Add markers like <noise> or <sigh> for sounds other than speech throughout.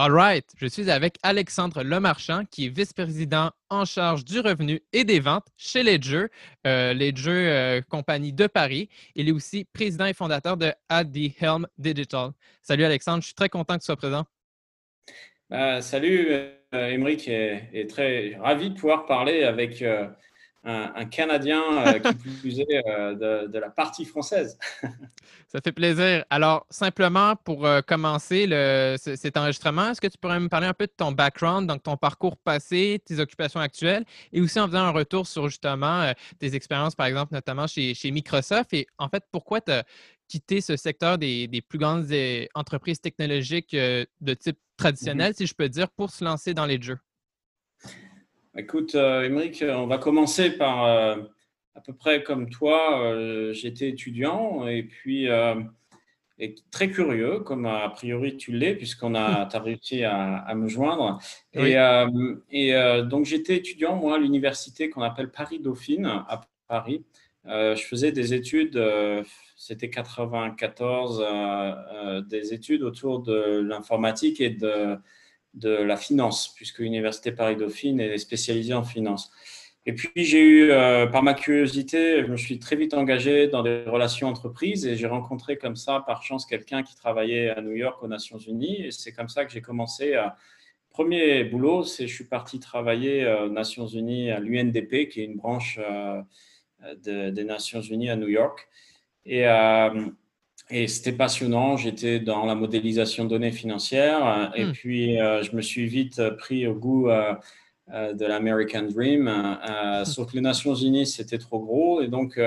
All right, je suis avec Alexandre Lemarchand, qui est vice-président en charge du revenu et des ventes chez Ledger, euh, Ledger euh, compagnie de Paris. Il est aussi président et fondateur de At the Helm Digital. Salut Alexandre, je suis très content que tu sois présent. Bah, salut Émeric, euh, et, très ravi de pouvoir parler avec un, Canadien euh, qui <laughs> plus est euh, de, la partie française. <laughs> Ça fait plaisir. Alors, simplement pour euh, commencer le, cet enregistrement, est-ce que tu pourrais me parler un peu de ton background, donc ton parcours passé, tes occupations actuelles, et aussi en faisant un retour sur justement tes expériences, par exemple, notamment chez, chez Microsoft, et en fait, pourquoi tu as quitté ce secteur des, des plus grandes entreprises technologiques de type traditionnel, mm-hmm. si je peux dire, pour se lancer dans les jeux? Écoute, euh, on va commencer par euh, à peu près comme toi. Euh, j'étais étudiant et puis et très curieux, comme a priori tu l'es, puisqu'on a, <laughs> as réussi à, me joindre. Et, et donc j'étais étudiant, moi, à l'université qu'on appelle Paris-Dauphine, à Paris. je faisais des études, c'était 94, des études autour de l'informatique et de de la finance, puisque l'Université Paris-Dauphine est spécialisée en finance. Et puis, j'ai eu, euh, par ma curiosité, je me suis très vite engagé dans des relations entreprises et j'ai rencontré comme ça, par chance, quelqu'un qui travaillait à New York aux Nations Unies. Et c'est comme ça que j'ai commencé. À... Premier boulot, c'est je suis parti travailler aux Nations Unies à l'UNDP, qui est une branche euh, des Nations Unies à New York. Et euh, et c'était passionnant. J'étais dans la modélisation de données financières. Et hmm. puis, euh, je me suis vite pris au goût euh, euh, de l'American Dream. Hmm. Sauf que les Nations Unies, c'était trop gros. Et donc,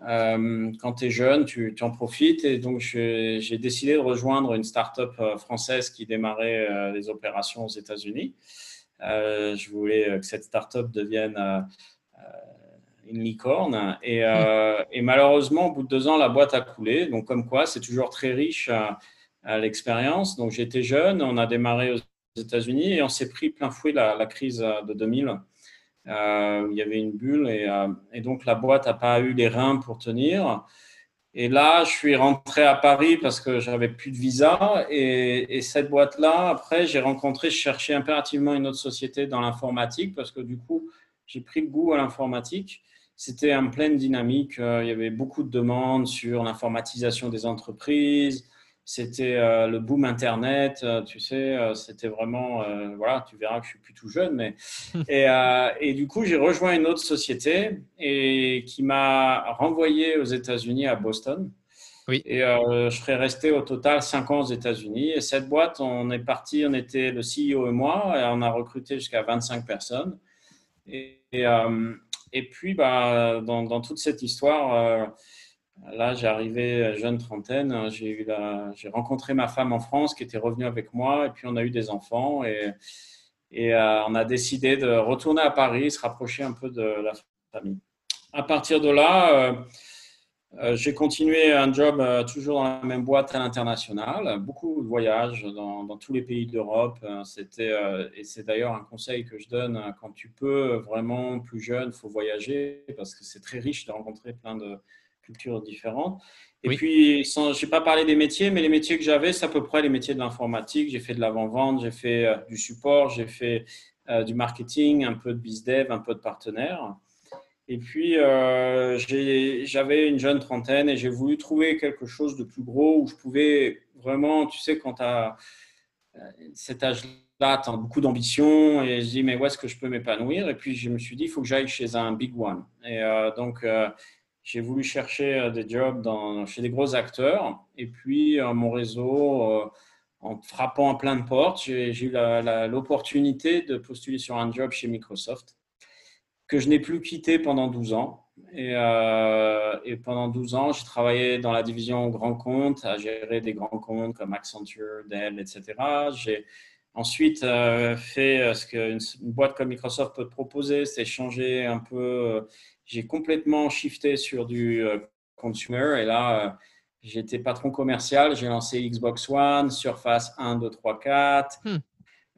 quand tu es jeune, tu, tu, en profites. Et donc, j'ai décidé de rejoindre une start-up française qui démarrait les opérations aux États-Unis. je voulais que cette start-up devienne une licorne. Et, euh, et, malheureusement, au bout de deux ans, la boîte a coulé. Donc, comme quoi, c'est toujours très riche à, l'expérience. Donc, j'étais jeune, on a démarré aux États-Unis et on s'est pris plein fouet la, la crise de 2000. Euh, il y avait une bulle et, euh, et donc la boîte n'a pas eu les reins pour tenir. Et là, je suis rentré à Paris parce que j'avais plus de visa. Et, et cette boîte-là, après, j'ai rencontré, je cherchais impérativement une autre société dans l'informatique parce que du coup, j'ai pris goût à l'informatique c'était en pleine dynamique. Euh, il y avait beaucoup de demandes sur l'informatisation des entreprises. C'était euh, le boom Internet, euh, tu sais, c'était vraiment, voilà, tu verras que je suis plus tout jeune, mais <laughs> et, et du coup j'ai rejoint une autre société et qui m'a renvoyé aux États-Unis à Boston. Oui. Et je serais resté au total cinq ans aux États-Unis. Et cette boîte, on est parti, on était le CEO et moi, et on a recruté jusqu'à 25 personnes. Et, et, et puis, bah, dans, toute cette histoire, euh, Là, arrivé jeune trentaine. J'ai eu j'ai rencontré ma femme en France qui était revenue avec moi et puis on a eu des enfants et, et on a décidé de retourner à Paris, se rapprocher un peu de la famille. À partir de là, euh, j'ai continué un job euh, toujours dans la même boîte à l'international, beaucoup de voyages dans, dans tous les pays d'Europe. Euh, c'était, et c'est d'ailleurs un conseil que je donne quand tu peux vraiment plus jeune, il faut voyager parce que c'est très riche de rencontrer plein de cultures différentes. Et puis, je n'ai pas parlé des métiers, mais les métiers que j'avais, c'est à peu près les métiers de l'informatique. J'ai fait de l'avant-vente, j'ai fait du support, j'ai fait du marketing, un peu de bizdev, un peu de partenaire. Et puis, euh, j'avais une jeune trentaine et j'ai voulu trouver quelque chose de plus gros où je pouvais vraiment, tu sais, quand tu as euh, cet âge-là, tu as beaucoup d'ambition et je dis, mais où est-ce que je peux m'épanouir? Et puis, je me suis dit, il faut que j'aille chez un big one. Et euh, donc, j'ai voulu chercher des jobs chez des gros acteurs. Et puis, mon réseau, en frappant à plein de portes, j'ai eu l'opportunité de postuler sur un job chez Microsoft que je n'ai plus quitté pendant 12 ans. Et, euh, pendant 12 ans, j'ai travaillé dans la division grand compte, à gérer des grands comptes comme Accenture, Dell, etc. J'ai ensuite euh, fait euh, ce qu'une une boîte comme Microsoft peut proposer, c'est changer un peu. J'ai complètement shifté sur du consumer et là, j'étais patron commercial. J'ai lancé Xbox One, Surface 1, 2, 3, 4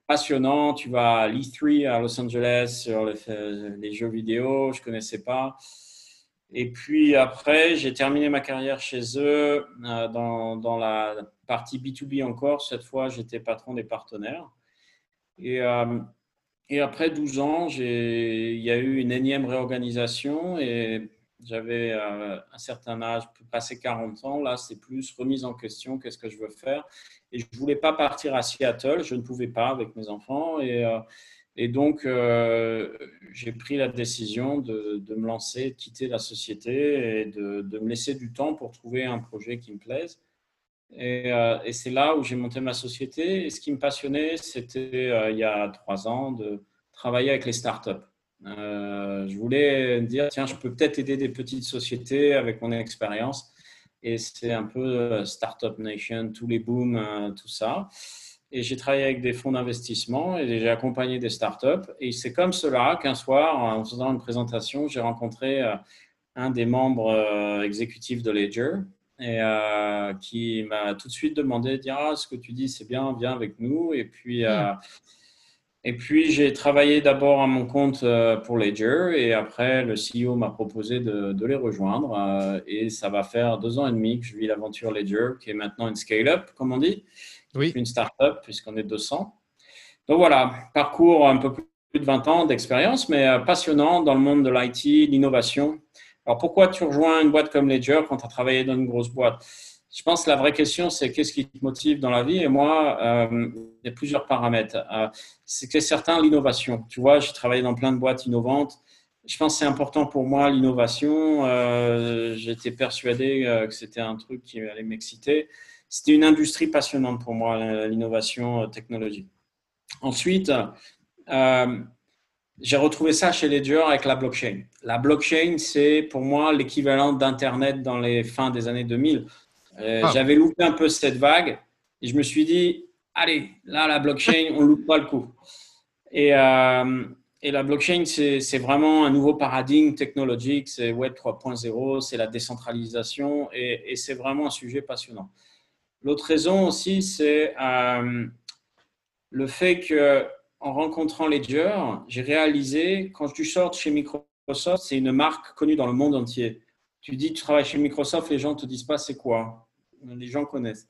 passionnant. Tu vas à l'E3 à Los Angeles sur les, jeux vidéo, je ne connaissais pas. Et puis après, j'ai terminé ma carrière chez eux euh, dans, dans, la partie B2B encore. Cette fois, j'étais patron des partenaires. Et, euh, et après 12 ans, il y a eu une énième réorganisation et j'avais euh, un certain âge, passé 40 ans. Là, c'est plus remise en question. Qu'est-ce que je veux faire Et je ne voulais pas partir à Seattle. Je ne pouvais pas avec mes enfants. Et, euh, donc, euh, j'ai pris la décision de, me lancer, de quitter la société et de, me laisser du temps pour trouver un projet qui me plaise. Et c'est là où j'ai monté ma société. Et ce qui me passionnait, c'était il y a trois ans de travailler avec les startups. Euh, je voulais dire, tiens, je peux peut-être aider des petites sociétés avec mon expérience. Et c'est un peu euh, Startup Nation, tous les booms, euh, tout ça. Et j'ai travaillé avec des fonds d'investissement et j'ai accompagné des startups. Et c'est comme cela qu'un soir, en faisant une présentation, j'ai rencontré un des membres exécutifs de Ledger et qui m'a tout de suite demandé de dire ah, ce que tu dis c'est bien, viens avec nous. Et puis, hmm. Et puis, j'ai travaillé d'abord à mon compte euh, pour Ledger et après, le CEO m'a proposé de, les rejoindre. Euh, et ça va faire deux ans et demi que je vis l'aventure Ledger, qui est maintenant une scale-up, comme on dit. Oui. Une start-up, puisqu'on est 200. Donc voilà, parcours un peu plus de 20 ans d'expérience, mais euh, passionnant dans le monde de l'IT, l'innovation. Alors, pourquoi tu rejoins une boîte comme Ledger quand tu as travaillé dans une grosse boîte? Je pense que la vraie question, c'est qu'est-ce qui te motive dans la vie? Et moi, euh, il y a plusieurs paramètres. Euh, c'est certain, l'innovation. Tu vois, j'ai travaillé dans plein de boîtes innovantes. Je pense que c'est important pour moi, l'innovation. Euh, J'étais persuadé euh, que c'était un truc qui allait m'exciter. C'était une industrie passionnante pour moi, l'innovation technologique. Ensuite, j'ai retrouvé ça chez Ledger avec la blockchain. La blockchain, c'est pour moi l'équivalent d'Internet dans les fins des années 2000. Euh, ah. J'avais loupé un peu cette vague et je me suis dit, allez, là, la blockchain, on ne loupe pas le coup. Et, euh, et la blockchain, c'est vraiment un nouveau paradigme technologique, c'est Web 3.0, c'est la décentralisation et, et c'est vraiment un sujet passionnant. L'autre raison aussi, c'est euh, le fait que en rencontrant Ledger, j'ai réalisé quand tu sors chez Microsoft, c'est une marque connue dans le monde entier. Tu dis tu travailles chez Microsoft, les gens ne te disent pas c'est quoi? Les gens connaissent.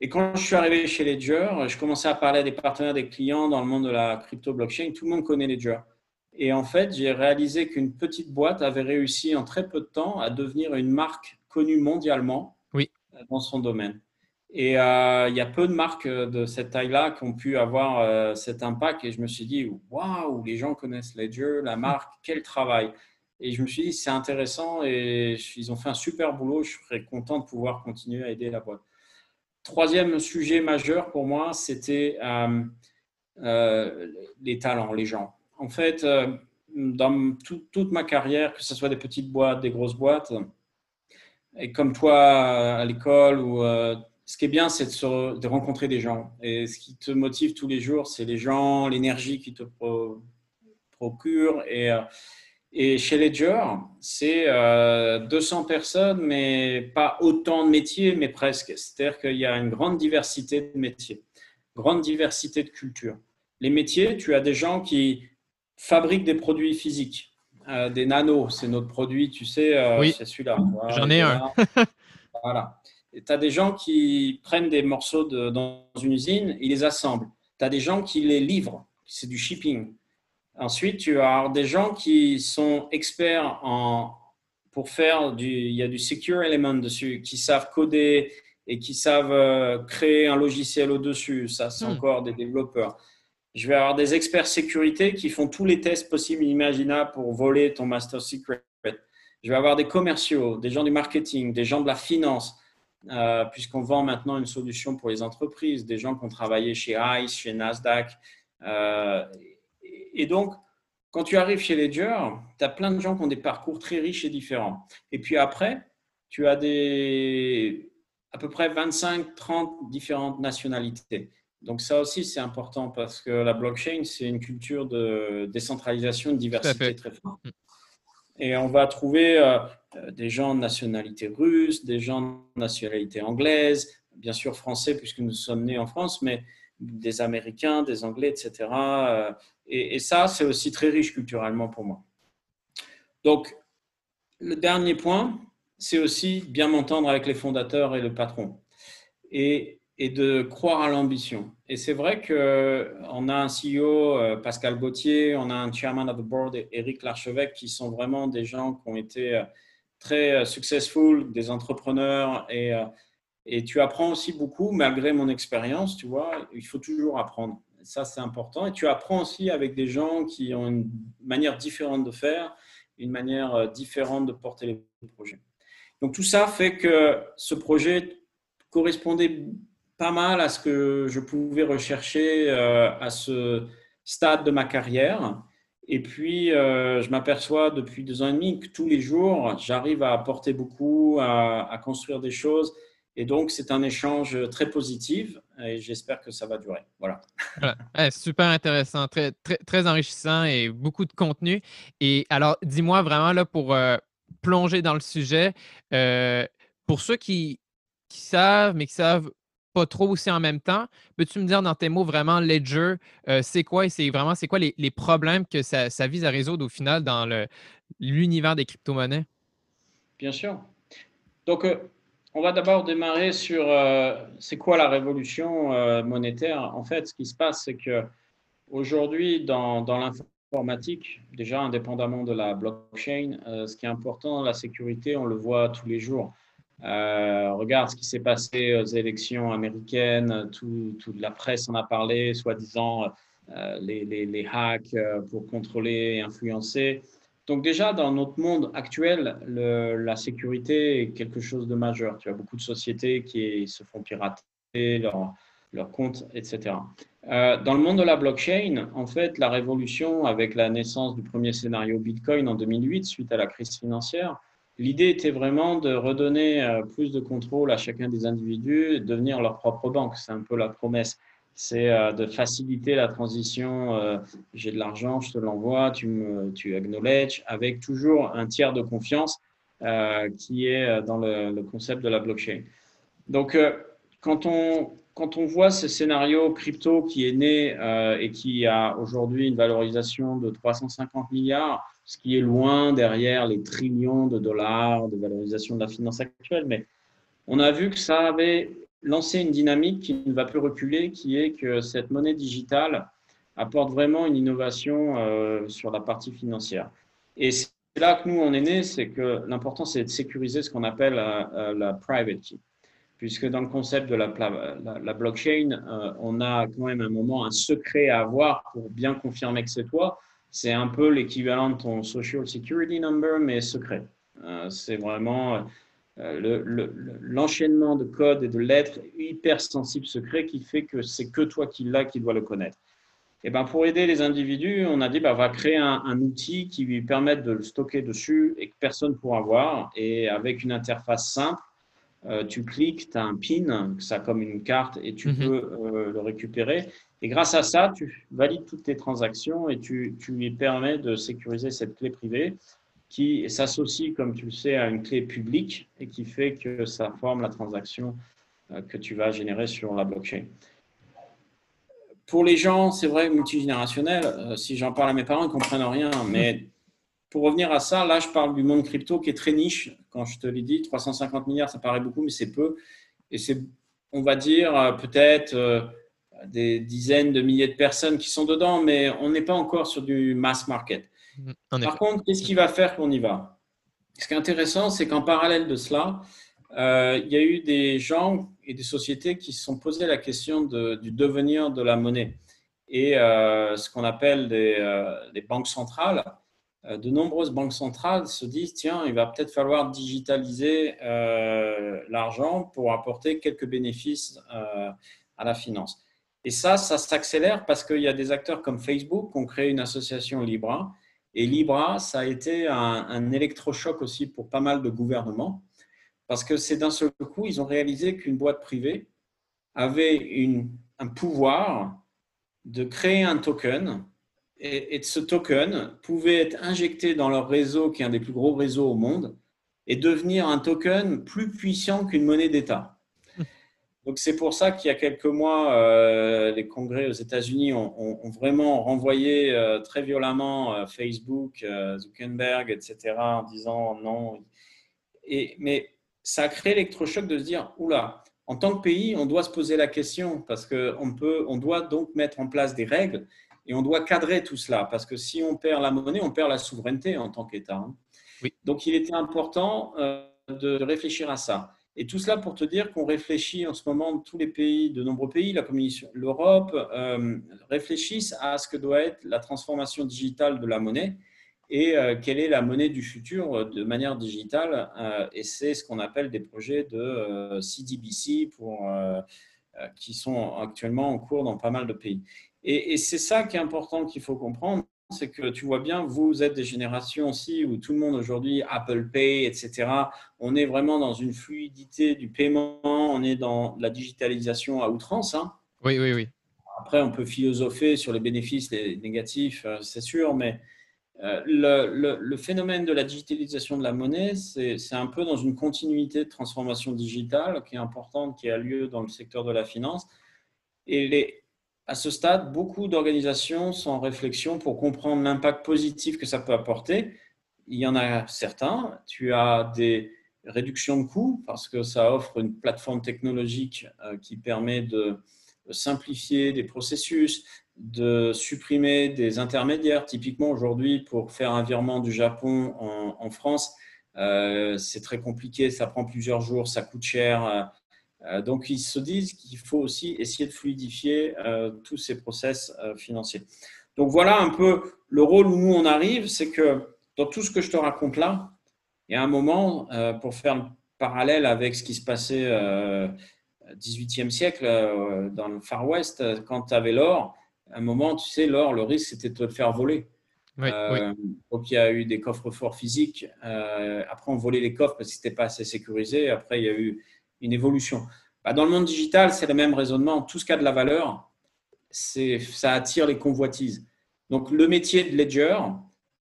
Et quand je suis arrivé chez Ledger, je commençais à parler à des partenaires, des clients dans le monde de la crypto blockchain. Tout le monde connaît Ledger. Et en fait, j'ai réalisé qu'une petite boîte avait réussi en très peu de temps à devenir une marque connue mondialement oui. dans son domaine. Et euh, il y a peu de marques de cette taille-là qui ont pu avoir euh, cet impact. Et je me suis dit, waouh, les gens connaissent Ledger, la marque, quel travail. Et je me suis dit, c'est intéressant et ils ont fait un super boulot. Je serais content de pouvoir continuer à aider la boîte. Troisième sujet majeur pour moi, c'était euh, euh, les talents, les gens. En fait, euh, dans toute ma carrière, que ce soit des petites boîtes, des grosses boîtes, et comme toi à l'école, ou ce qui est bien, c'est de, rencontrer des gens. Et ce qui te motive tous les jours, c'est les gens, l'énergie qui te procure. Et, et chez Ledger, c'est 200 personnes, mais pas autant de métiers, mais presque. C'est-à-dire qu'il y a une grande diversité de métiers, grande diversité de cultures. Les métiers, tu as des gens qui fabriquent des produits physiques euh, des nanos, c'est notre produit, tu sais, euh, oui. c'est celui-là. J'en ai un. <laughs> voilà. Tu as des gens qui prennent des morceaux de, dans une usine, ils les assemblent. Tu as des gens qui les livrent, c'est du shipping. Ensuite, tu as des gens qui sont experts en, pour faire du, il y a du secure element dessus, qui savent coder et qui savent euh, créer un logiciel au-dessus. Ça, c'est hmm. encore des développeurs. Je vais avoir des experts sécurité qui font tous les tests possibles et imaginables pour voler ton master secret. Je vais avoir des commerciaux, des gens du marketing, des gens de la finance, euh, puisqu'on vend maintenant une solution pour les entreprises, des gens qui ont travaillé chez ICE, chez Nasdaq. Euh, et donc, quand tu arrives chez Ledger, tu as plein de gens qui ont des parcours très riches et différents. Et puis après, tu as des, à peu près 25-30 différentes nationalités. Donc ça aussi, c'est important parce que la blockchain, c'est une culture de décentralisation, de diversité très forte. Mm. Et on va trouver euh, euh, des gens de nationalité russe, des gens de nationalité anglaise, bien sûr français puisque nous sommes nés en France, mais des Américains, des Anglais, etc. Euh, et, ça, c'est aussi très riche culturellement pour moi. Donc, le dernier point, c'est aussi bien m'entendre avec les fondateurs et le patron. Et et de croire à l'ambition. Et c'est vrai qu'on a un CEO, euh, Pascal Gauthier, on a un chairman of the board, Eric Larchevêque, qui sont vraiment des gens qui ont été euh, très euh, successful, des entrepreneurs. Et, et tu apprends aussi beaucoup, malgré mon expérience, tu vois, il faut toujours apprendre. Ça, c'est important. Et tu apprends aussi avec des gens qui ont une manière différente de faire, une manière différente de porter les projets. Donc tout ça fait que ce projet correspondait pas mal à ce que je pouvais rechercher euh, à ce stade de ma carrière. Et puis, euh, je m'aperçois depuis deux ans et demi que tous les jours, j'arrive à apporter beaucoup, à, construire des choses. Et donc, c'est un échange très positif et j'espère que ça va durer. Voilà. super intéressant, très, très, très enrichissant et beaucoup de contenu. Et alors, dis-moi vraiment, là, pour euh, plonger dans le sujet, pour ceux qui, qui savent, mais qui savent pas trop aussi en même temps. Peux-tu me dire dans tes mots vraiment Ledger, euh, c'est quoi et c'est vraiment c'est quoi les, problèmes que ça, vise à résoudre au final dans l'univers des crypto-monnaies? Bien sûr. Donc, euh, on va d'abord démarrer sur euh, c'est quoi la révolution monétaire? En fait, ce qui se passe, c'est que aujourd'hui, dans, dans l'informatique, déjà indépendamment de la blockchain, ce qui est important, la sécurité, on le voit tous les jours. Euh, regarde ce qui s'est passé aux élections américaines, toute la presse en a parlé, soi-disant euh, les, les, hacks euh, pour contrôler et influencer. Donc déjà, dans notre monde actuel, la sécurité est quelque chose de majeur. Tu as beaucoup de sociétés qui se font pirater leurs leur comptes, etc. dans le monde de la blockchain, en fait, la révolution avec la naissance du premier scénario Bitcoin en 2008, suite à la crise financière, L'idée était vraiment de redonner euh, plus de contrôle à chacun des individus devenir leur propre banque. C'est un peu la promesse. C'est euh, de faciliter la transition. Euh, j'ai de l'argent, je te l'envoie, tu, me, tu acknowledge, avec toujours un tiers de confiance qui est dans le, concept de la blockchain. Donc, quand on, quand on voit ce scénario crypto qui est né et qui a aujourd'hui une valorisation de 350 milliards, ce qui est loin derrière les trillions de dollars de valorisation de la finance actuelle. Mais on a vu que ça avait lancé une dynamique qui ne va plus reculer, qui est que cette monnaie digitale apporte vraiment une innovation euh, sur la partie financière. Et c'est là que nous, on est né, c'est que l'important, c'est de sécuriser ce qu'on appelle euh, euh, la private key. Puisque dans le concept de la, la, blockchain, on a quand même un moment, un secret à avoir pour bien confirmer que c'est toi c'est un peu l'équivalent de ton Social Security Number, mais secret. C'est vraiment euh, l'enchaînement de codes et de lettres hyper sensible secret qui fait que c'est que toi qui l'as qui dois le connaître. Et ben pour aider les individus, on a dit bah, on va créer un, outil qui lui permette de le stocker dessus et que personne ne pourra voir. Et avec une interface simple, euh, tu cliques, tu as un pin, ça comme une carte, et tu mhm. peux euh, le récupérer. Et grâce à ça, tu valides toutes tes transactions et tu, tu lui permets de sécuriser cette clé privée qui s'associe, comme tu le sais, à une clé publique et qui fait que ça forme la transaction euh, que tu vas générer sur la blockchain. Pour les gens, c'est vrai, multigénérationnel, euh, si j'en parle à mes parents, ils ne comprennent rien. Mais pour revenir à ça, là, je parle du monde crypto qui est très niche. Quand je te l'ai dit, 350 milliards, ça paraît beaucoup, mais c'est peu. Et c'est, on va dire, euh, peut-être des dizaines de milliers de personnes qui sont dedans, mais on n'est pas encore sur du mass market. Par contre, qu'est-ce qui va faire qu'on y va? Ce qui est intéressant, c'est qu'en parallèle de cela, euh, il y a eu des gens et des sociétés qui se sont posé la question du devenir de la monnaie. Et euh, ce qu'on appelle des, euh, banques centrales, de nombreuses banques centrales se disent, tiens, il va peut-être falloir digitaliser l'argent pour apporter quelques bénéfices à la finance. Et ça, ça s'accélère parce qu'il y a des acteurs comme Facebook qui ont créé une association Libra. Et Libra, ça a été un, électrochoc aussi pour pas mal de gouvernements parce que c'est d'un seul coup, ils ont réalisé qu'une boîte privée avait un pouvoir de créer un token et, ce token pouvait être injecté dans leur réseau, qui est un des plus gros réseaux au monde, et devenir un token plus puissant qu'une monnaie d'État. Donc c'est pour ça qu'il y a quelques mois, euh, les congrès aux États-Unis ont, vraiment renvoyé euh, très violemment euh, Facebook, Zuckerberg, etc., en disant non. Et, mais ça a créé l'électrochoc de se dire, oula, en tant que pays, on doit se poser la question parce qu'on on doit donc mettre en place des règles et on doit cadrer tout cela parce que si on perd la monnaie, on perd la souveraineté en tant qu'État. Hein. Donc, il était important de réfléchir à ça. Et tout cela pour te dire qu'on réfléchit en ce moment, tous les pays, de nombreux pays, la Commission, l'Europe, euh, réfléchissent à ce que doit être la transformation digitale de la monnaie et euh, quelle est la monnaie du futur euh, de manière digitale. Et c'est ce qu'on appelle des projets de CDBC qui sont actuellement en cours dans pas mal de pays. Et, c'est ça qui est important qu'il faut comprendre, c'est que tu vois bien, vous êtes des générations aussi où tout le monde aujourd'hui, Apple Pay, etc., on est vraiment dans une fluidité du paiement, on est dans la digitalisation à outrance. Hein. Oui, oui, oui. Après, on peut philosopher sur les bénéfices, les négatifs, c'est sûr, mais euh, le, phénomène de la digitalisation de la monnaie, c'est un peu dans une continuité de transformation digitale qui est importante, qui a lieu dans le secteur de la finance. Et à ce stade, beaucoup d'organisations sont en réflexion pour comprendre l'impact positif que ça peut apporter. Il y en a certains. Tu as des réductions de coûts parce que ça offre une plateforme technologique euh, qui permet de simplifier des processus, de supprimer des intermédiaires. Typiquement, aujourd'hui, pour faire un virement du Japon en, France, euh, c'est très compliqué, ça prend plusieurs jours, ça coûte cher. Euh, donc, ils se disent qu'il faut aussi essayer de fluidifier euh, tous ces process financiers. Donc, voilà un peu le rôle où nous, on arrive, c'est que dans tout ce que je te raconte là, il y a un moment, pour faire le parallèle avec ce qui se passait au XVIIIe siècle dans le Far West, quand tu avais l'or, à un moment, tu sais, l'or, le risque, c'était de te le faire voler. Euh, donc, il y a eu des coffres forts physiques. Euh, après, on volait les coffres parce que ce n'était pas assez sécurisé. Après, il y a eu une évolution. Bah, dans le monde digital, c'est le même raisonnement. Tout ce qui a de la valeur, ça attire les convoitises. Donc, le métier de Ledger,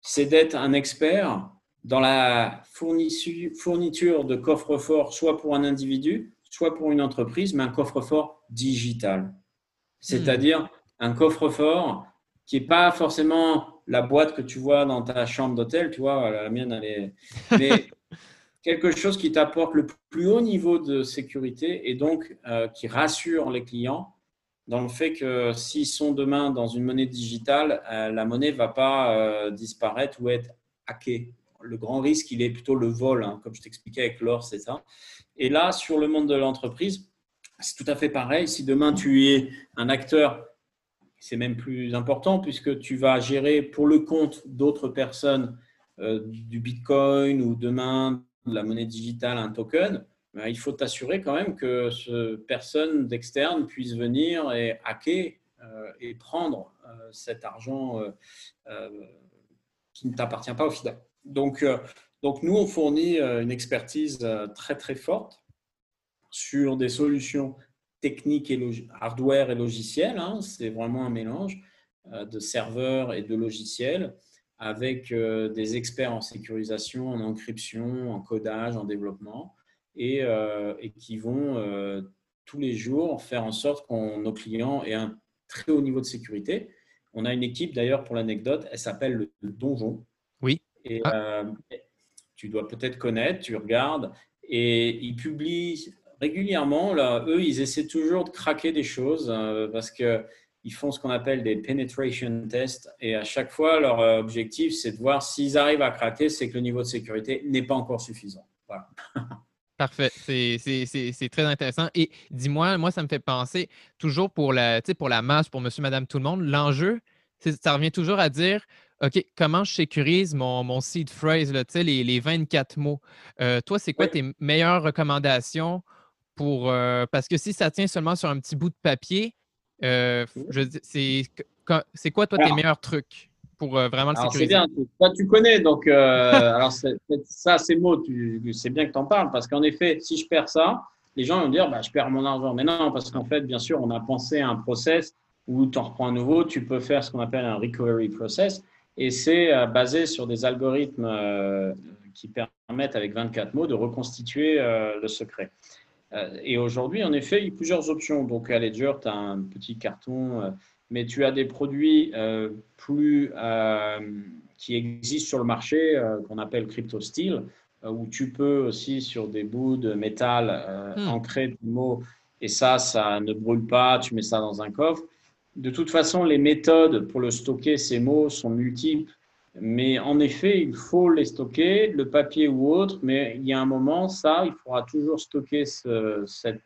c'est d'être un expert dans la fourniture de coffres forts, soit pour un individu, soit pour une entreprise, mais un coffre-fort digital. C'est-à-dire un coffre-fort qui n'est pas forcément la boîte que tu vois dans ta chambre d'hôtel, tu vois, la mienne, elle est. Mais <laughs> quelque chose qui t'apporte le plus haut niveau de sécurité et donc euh, qui rassure les clients dans le fait que s'ils sont demain dans une monnaie digitale, euh, la monnaie ne va pas euh, disparaître ou être hackée. Le grand risque, il est plutôt le vol, hein, comme je t'expliquais avec l'or, c'est ça. Et là, sur le monde de l'entreprise, c'est tout à fait pareil. Si demain tu es un acteur c'est même plus important puisque tu vas gérer pour le compte d'autres personnes du Bitcoin ou demain de la monnaie digitale, un token. Ben, il faut t'assurer quand même que personne d'externe puisse venir et hacker et prendre cet argent qui ne t'appartient pas au final. Donc, donc nous, on fournit une expertise très très forte sur des solutions techniques et hardware et logiciels. Hein. C'est vraiment un mélange de serveurs et de logiciels avec des experts en sécurisation, en encryption, en codage, en développement et, et qui vont tous les jours faire en sorte que nos clients aient un très haut niveau de sécurité. On a une équipe d'ailleurs pour l'anecdote, elle s'appelle le Donjon. Oui. Et ah. tu dois peut-être connaître, tu regardes, et ils publient régulièrement, là, eux, ils essaient toujours de craquer des choses euh, parce qu'ils font ce qu'on appelle des penetration tests et à chaque fois, leur euh, objectif, c'est de voir s'ils arrivent à craquer, c'est que le niveau de sécurité n'est pas encore suffisant. Voilà. <laughs> Parfait, c'est très intéressant. Et dis-moi, moi, ça me fait penser toujours pour la, pour la masse, pour monsieur, madame, tout le monde, l'enjeu, ça revient toujours à dire OK, comment je sécurise mon, mon seed phrase, là, les, les 24 mots? Euh, toi, c'est quoi tes meilleures recommandations pour. Euh, parce que si ça tient seulement sur un petit bout de papier, euh, c'est quoi, toi, tes meilleurs trucs pour euh, vraiment le sécuriser? Bien, toi, tu connais. Donc, <laughs> alors, ça, ces mots, c'est bien que tu en parles parce qu'en effet, si je perds ça, les gens vont dire bah, je perds mon argent. Mais non, parce qu'en fait, bien sûr, on a pensé à un process où tu en reprends un nouveau, tu peux faire ce qu'on appelle un recovery process. Et c'est basé sur des algorithmes qui permettent, avec 24 mots, de reconstituer le secret. Euh, et aujourd'hui, en effet, il y a plusieurs options. Donc, à Ledger, tu as un petit carton, euh, mais tu as des produits euh, plus, qui existent sur le marché, qu'on appelle Crypto Steel, où tu peux aussi, sur des bouts de métal, hmm. ancrer des mots. Et ça, ça ne brûle pas, tu mets ça dans un coffre. De toute façon, les méthodes pour le stocker, ces mots, sont multiples. Mais en effet, il faut les stocker, le papier ou autre, mais il y a un moment, ça, il faudra toujours stocker cette,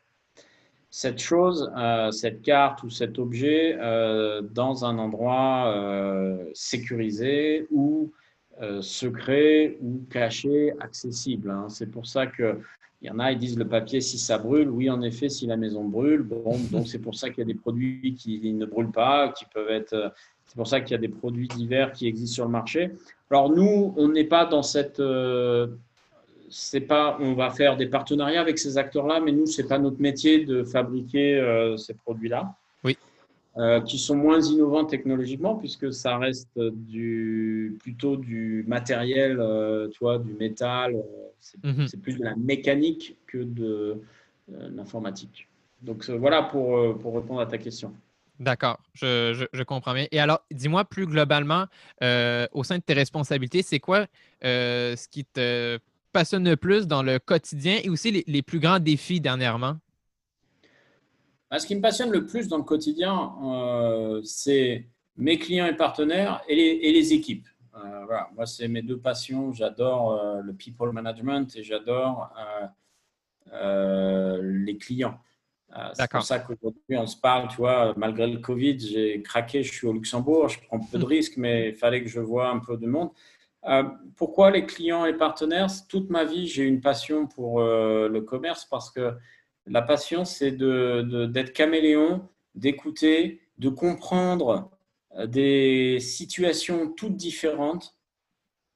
chose, euh, cette carte ou cet objet euh, dans un endroit euh, sécurisé ou secret ou caché, accessible. Hein. C'est pour ça que il y en a, ils disent le papier, si ça brûle, oui, en effet, si la maison brûle, bon, donc c'est pour ça qu'il y a des produits qui ne brûlent pas, qui peuvent être c'est pour ça qu'il y a des produits divers qui existent sur le marché. Alors nous, on n'est pas dans cette... Euh, c'est pas, on va faire des partenariats avec ces acteurs-là, mais nous, c'est pas notre métier de fabriquer euh, ces produits-là. Oui. Euh, qui sont moins innovants technologiquement, puisque ça reste du, plutôt du matériel, tu vois, du métal. Mhm. C'est plus de la mécanique que de l'informatique. Donc voilà pour, pour répondre à ta question. D'accord, je, comprends bien. Et alors, dis-moi plus globalement, euh, au sein de tes responsabilités, c'est quoi euh, ce qui te passionne le plus dans le quotidien et aussi les, plus grands défis dernièrement? Ah, ce qui me passionne le plus dans le quotidien, euh, c'est mes clients et partenaires et les, équipes. voilà. Moi, c'est mes deux passions. J'adore le people management et j'adore les clients. Euh, c'est pour ça qu'aujourd'hui, on se parle, tu vois, malgré le Covid, j'ai craqué, je suis au Luxembourg, je prends peu de mm. risques, mais il fallait que je vois un peu de monde. Euh, pourquoi les clients et partenaires? Toute ma vie, j'ai une passion pour euh, le commerce parce que la passion, c'est d'être de, caméléon, d'écouter, de comprendre des situations toutes différentes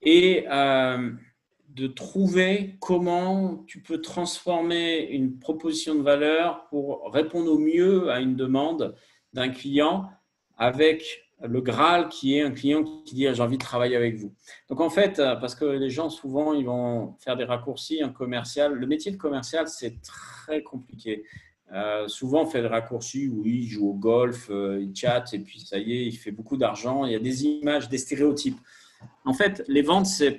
et de trouver comment tu peux transformer une proposition de valeur pour répondre au mieux à une demande d'un client avec le Graal qui est un client qui dit j'ai envie de travailler avec vous. Donc en fait, parce que les gens souvent ils vont faire des raccourcis, un commercial, le métier de commercial c'est très compliqué. Euh, souvent on fait des raccourcis où il joue au golf, euh, il chatte et puis ça y est, il fait beaucoup d'argent. Il y a des images, des stéréotypes. En fait, les ventes, c'est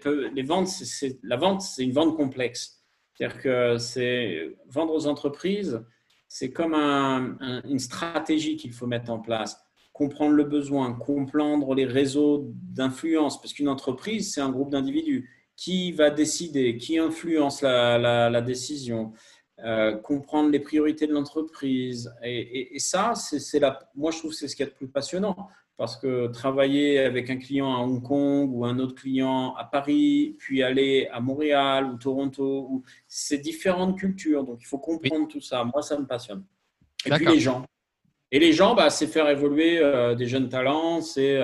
la vente, c'est une vente complexe. C'est-à-dire que c'est vendre aux entreprises, c'est comme une stratégie qu'il faut mettre en place. Comprendre le besoin, comprendre les réseaux d'influence, parce qu'une entreprise, c'est un groupe d'individus. Qui va décider Qui influence la, décision euh, comprendre les priorités de l'entreprise. Et, et, ça, c'est moi, je trouve que c'est ce qui est le plus passionnant parce que travailler avec un client à Hong Kong ou un autre client à Paris, puis aller à Montréal ou Toronto, c'est différentes cultures. Donc, il faut comprendre tout ça. Moi, ça me passionne. Et puis les gens. Et les gens, bah, c'est faire évoluer des jeunes talents, c'est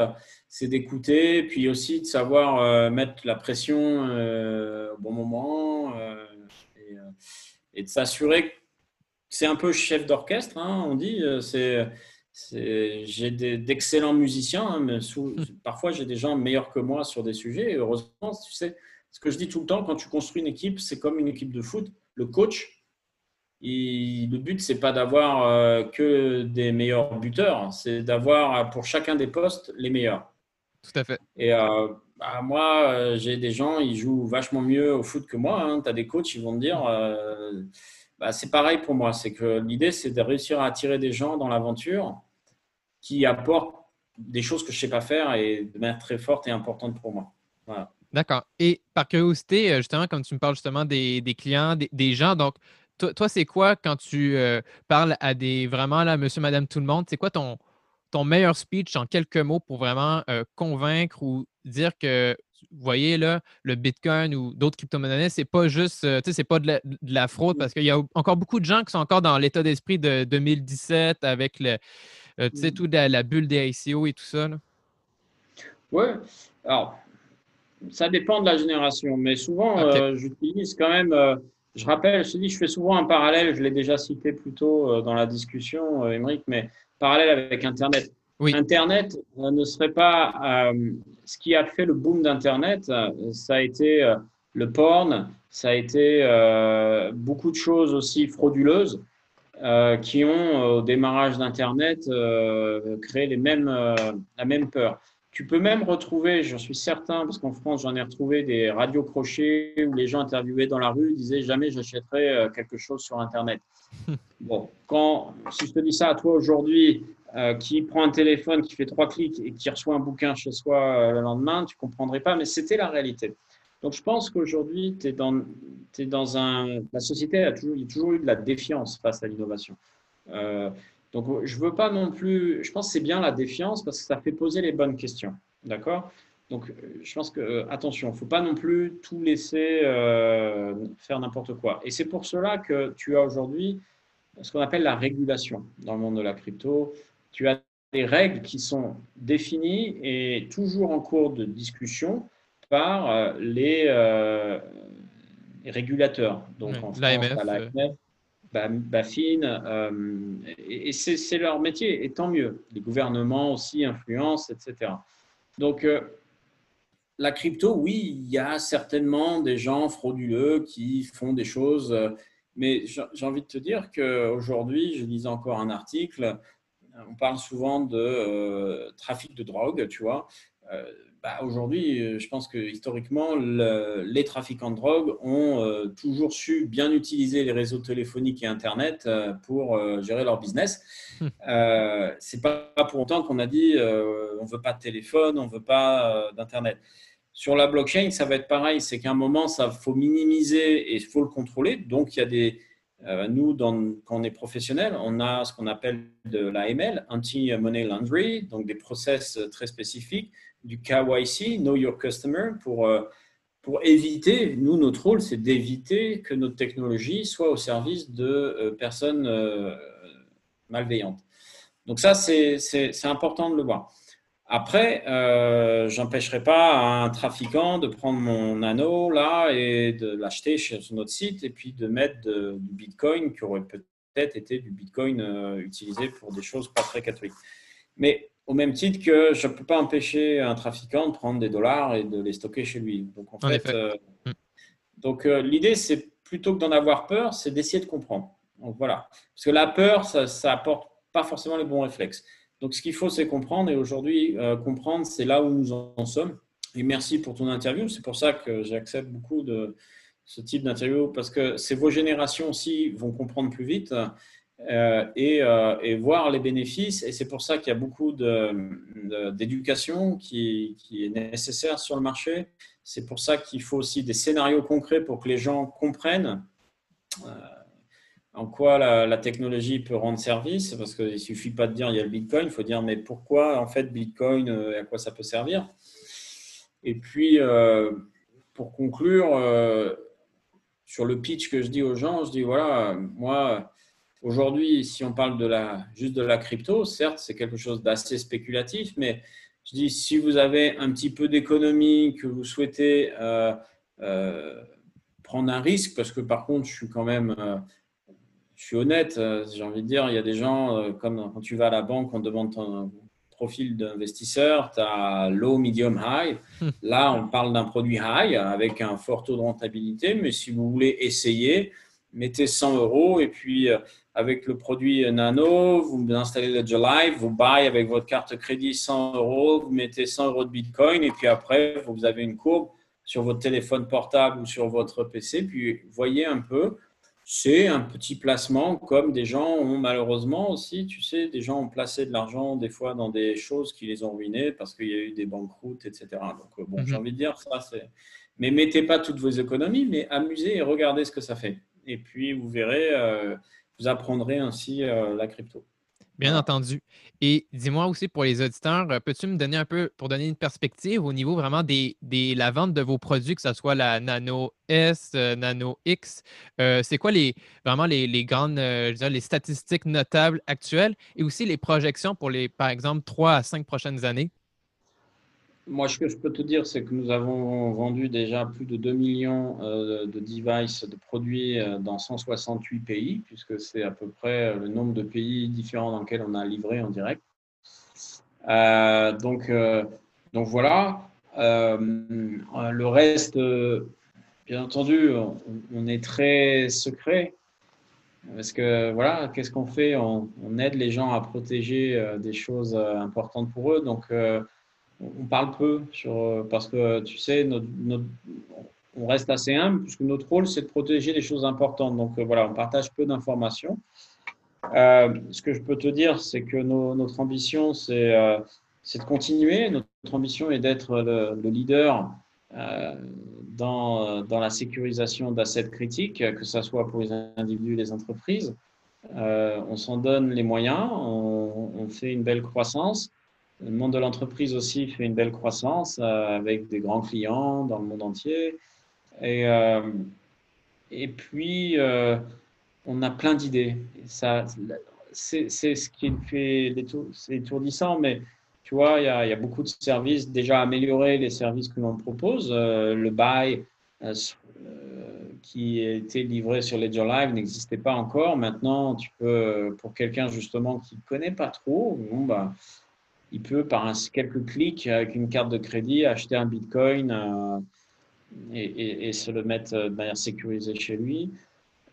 c'est d'écouter, puis aussi de savoir mettre la pression au bon moment et, et, de s'assurer que c'est un peu chef d'orchestre, hein, on dit. C'est j'ai d'excellents musiciens, hein, mais hmm. parfois j'ai des gens meilleurs que moi sur des sujets. Et heureusement, tu sais, ce que je dis tout le temps, quand tu construis une équipe, c'est comme une équipe de foot. Le coach, le but, c'est pas d'avoir euh, que des meilleurs buteurs, c'est d'avoir pour chacun des postes les meilleurs. Tout à fait. Et euh, bah, moi, euh, j'ai des gens, ils jouent vachement mieux au foot que moi. Hein. Tu as des coachs, ils vont te dire, bah, c'est pareil pour moi. C'est que l'idée, c'est de réussir à attirer des gens dans l'aventure qui apporte des choses que je ne sais pas faire et de manière très forte et importante pour moi. D'accord. Et par curiosité, euh, justement, comme tu me parles justement des, clients, des, gens, donc toi, c'est quoi quand tu euh, parles à des vraiment là, monsieur, madame, tout le monde, c'est quoi ton, ton meilleur speech en quelques mots pour vraiment euh, convaincre ou dire que, vous voyez là, le Bitcoin ou d'autres crypto-monnaies, c'est pas juste, tu sais, c'est pas de la, fraude parce qu'il y a encore beaucoup de gens qui sont encore dans l'état d'esprit de 2017 avec le, euh, tu sais, mm. tout la, bulle des ICO et tout ça. Oui. Alors, ça dépend de la génération, mais souvent, euh, j'utilise quand même. Euh, je rappelle, je te dis, je fais souvent un parallèle, je l'ai déjà cité plus tôt dans la discussion, Émeric, mais parallèle avec Internet. Internet ne serait pas. ce qui a fait le boom d'Internet, ça a été le porn, ça a été beaucoup de choses aussi frauduleuses. Euh, qui ont, euh, au démarrage d'Internet, euh, créé les mêmes, la même peur. Tu peux même retrouver, j'en suis certain, parce qu'en France, j'en ai retrouvé des radios crochets où les gens interviewés dans la rue disaient jamais j'achèterai quelque chose sur Internet. <laughs> Bon, quand, si je te dis ça à toi aujourd'hui, qui prend un téléphone, qui fait trois clics et qui reçoit un bouquin chez soi le lendemain, tu comprendrais pas, mais c'était la réalité. Donc, je pense qu'aujourd'hui, tu es dans, es dans un. La société a toujours, a toujours eu de la défiance face à l'innovation. Euh, donc, je veux pas non plus. Je pense que c'est bien la défiance parce que ça fait poser les bonnes questions. D'accord? Donc, je pense que, euh, attention, il ne faut pas non plus tout laisser euh, faire n'importe quoi. Et c'est pour cela que tu as aujourd'hui ce qu'on appelle la régulation dans le monde de la crypto. Tu as des règles qui sont définies et toujours en cours de discussion par euh, euh, les, régulateurs. Donc France, l'AMF, BaFin, euh, et, c'est leur métier, et tant mieux. Les gouvernements aussi influencent, etc. Donc, la crypto, oui, il y a certainement des gens frauduleux qui font des choses, mais j'ai envie de te dire qu'aujourd'hui, je lisais encore un article, on parle souvent de trafic de drogue, tu vois. Bah, aujourd'hui, euh, je pense que historiquement, les trafiquants de drogue ont euh, toujours su bien utiliser les réseaux téléphoniques et Internet euh, pour gérer leur business. Ce hum. c'est pas pour autant qu'on a dit on veut pas de téléphone, on veut pas d'Internet. Sur la blockchain, ça va être pareil. C'est qu'à un moment, ça faut minimiser et il faut le contrôler. Donc, il y a des nous, quand on est professionnel, on a ce qu'on appelle de l'AML, anti-money laundry, donc des process très spécifiques du KYC, Know Your Customer, pour, euh, pour éviter, nous, notre rôle, c'est d'éviter que notre technologie soit au service de euh, personnes euh, malveillantes. Donc ça, c'est important de le voir. Après, euh, j'empêcherai pas un trafiquant de prendre mon anneau là et de l'acheter sur notre site et puis de mettre du Bitcoin qui aurait peut-être été du Bitcoin utilisé pour des choses pas très catholiques. Mais au même titre que je ne peux pas empêcher un trafiquant de prendre des dollars et de les stocker chez lui. Donc, en, fait, euh, mm. donc euh, l'idée, c'est plutôt que d'en avoir peur, c'est d'essayer de comprendre. Donc voilà. Parce que la peur, ça, ça apporte pas forcément les bons réflexes. Donc ce qu'il faut, c'est comprendre. Et aujourd'hui, euh, comprendre, c'est là où nous en sommes. Et merci pour ton interview. C'est pour ça que j'accepte beaucoup de ce type d'interview parce que c'est vos générations aussi vont comprendre plus vite. Euh, euh, et, voir les bénéfices. Et c'est pour ça qu'il y a beaucoup d'éducation qui, est nécessaire sur le marché. C'est pour ça qu'il faut aussi des scénarios concrets pour que les gens comprennent euh, en quoi la, technologie peut rendre service. Parce qu'il ne suffit pas de dire il y a le Bitcoin, il faut dire mais pourquoi en fait Bitcoin et à quoi ça peut servir? Et puis, pour conclure, sur le pitch que je dis aux gens, je dis voilà, moi, aujourd'hui, si on parle de la, juste de la crypto, certes, c'est quelque chose d'assez spéculatif, mais je dis, si vous avez un petit peu d'économie, que vous souhaitez euh, euh, prendre un risque, parce que par contre, je suis quand même, euh, je suis honnête, j'ai envie de dire, il y a des gens, comme quand tu vas à la banque, on demande ton profil d'investisseur, tu as low, medium, high. <laughs> Là, on parle d'un produit high avec un fort taux de rentabilité, mais si vous voulez essayer, mettez 100 euros et puis avec le produit Nano, vous installez Ledger Live, vous buy avec votre carte crédit 100 euros, vous mettez 100 euros de Bitcoin et puis après, vous avez une courbe sur votre téléphone portable ou sur votre PC. Puis voyez un peu, c'est un petit placement comme des gens ont malheureusement aussi, tu sais, des gens ont placé de l'argent des fois dans des choses qui les ont ruinés parce qu'il y a eu des banqueroutes, etc. Donc euh, bon, j'ai mhm. envie de dire ça, c'est. Mais mettez pas toutes vos économies, mais amusez et regardez ce que ça fait. Et puis vous verrez. Euh, vous apprendrez ainsi euh, la crypto. Bien entendu. Et dis-moi aussi pour les auditeurs, euh, peux-tu me donner un peu, pour donner une perspective au niveau vraiment des, des la vente de vos produits, que ce soit la Nano S, euh, Nano X, c'est quoi les, vraiment les, les grandes, les statistiques notables actuelles et aussi les projections pour les, par exemple, trois à cinq prochaines années? Moi, ce que je peux te dire, c'est que nous avons vendu déjà plus de 2 millions euh, de devices, de produits euh, dans 168 pays, puisque c'est à peu près le nombre de pays différents dans lesquels on a livré en direct. Euh, donc, donc voilà. le reste, bien entendu, on, est très secret. Parce que voilà, qu'est-ce qu'on fait? On, on, aide les gens à protéger des choses importantes pour eux. Donc, on parle peu sur, parce que tu sais, on reste assez humble puisque notre rôle c'est de protéger les choses importantes. Donc euh, voilà, on partage peu d'informations. Euh, ce que je peux te dire, c'est que notre ambition euh, c'est de continuer. Notre ambition est d'être le, leader dans, dans, la sécurisation d'assets critiques, que ce soit pour les individus et les entreprises. on s'en donne les moyens, on fait une belle croissance. Le monde de l'entreprise aussi fait une belle croissance euh, avec des grands clients dans le monde entier. Et, euh, et puis, euh, on a plein d'idées. Ça, c'est, ce qui fait c'est étourdissant, mais tu vois, il y, a, y, a, beaucoup de services. Déjà, améliorer les services que l'on propose. le buy qui était livré sur Ledger Live n'existait pas encore. Maintenant, tu peux, pour quelqu'un justement qui ne connaît pas trop, bon, bah, il peut, par quelques clics, avec une carte de crédit, acheter un Bitcoin euh, et, se le mettre de manière sécurisée chez lui.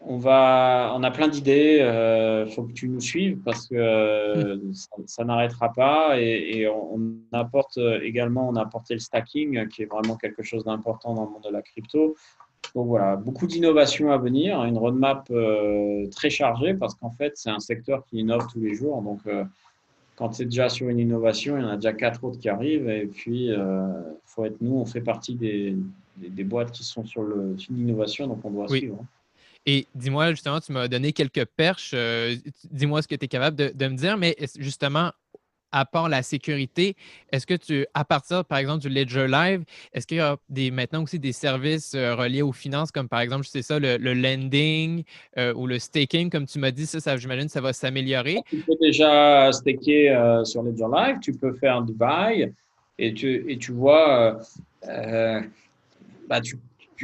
On, va, on a plein d'idées, il euh, faut que tu nous suives parce que euh, ça, n'arrêtera pas. Et, on, apporte également, on a apporté le stacking, qui est vraiment quelque chose d'important dans le monde de la crypto. Donc voilà, beaucoup d'innovations à venir, une roadmap très chargée parce qu'en fait, c'est un secteur qui innove tous les jours. Donc, quand c'est déjà sur une innovation, il y en a déjà quatre autres qui arrivent. Et puis, il euh, faut être nous, on fait partie des, des, boîtes qui sont sur l'innovation, donc on doit suivre. Hein. Et dis-moi, justement, tu m'as donné quelques perches. Euh, dis-moi ce que tu es capable de, de, me dire, mais justement, à part la sécurité, est-ce que tu, à partir, par exemple, du Ledger Live, est-ce qu'il y a des, maintenant aussi des services euh, reliés aux finances, comme par exemple, je sais ça, le, lending euh, ou le staking, comme tu m'as dit, ça, j'imagine, ça va s'améliorer? Tu peux déjà staker euh, sur Ledger Live, tu peux faire du buy et tu, et tu vois, bah, tu,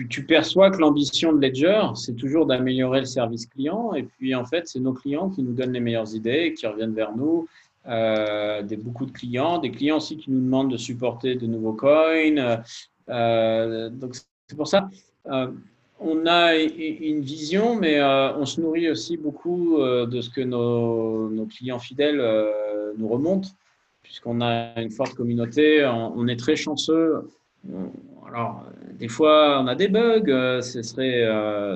tu, perçois que l'ambition de Ledger, c'est toujours d'améliorer le service client. Et puis, en fait, c'est nos clients qui nous donnent les meilleures idées, qui reviennent vers nous euh, des, beaucoup de clients, des clients aussi qui nous demandent de supporter de nouveaux coins. Euh, donc, c'est pour ça. Euh, on a une vision, mais on se nourrit aussi beaucoup de ce que nos, clients fidèles nous remontent, puisqu'on a une forte communauté. On, est très chanceux. Alors, des fois, on a des bugs. Ce serait,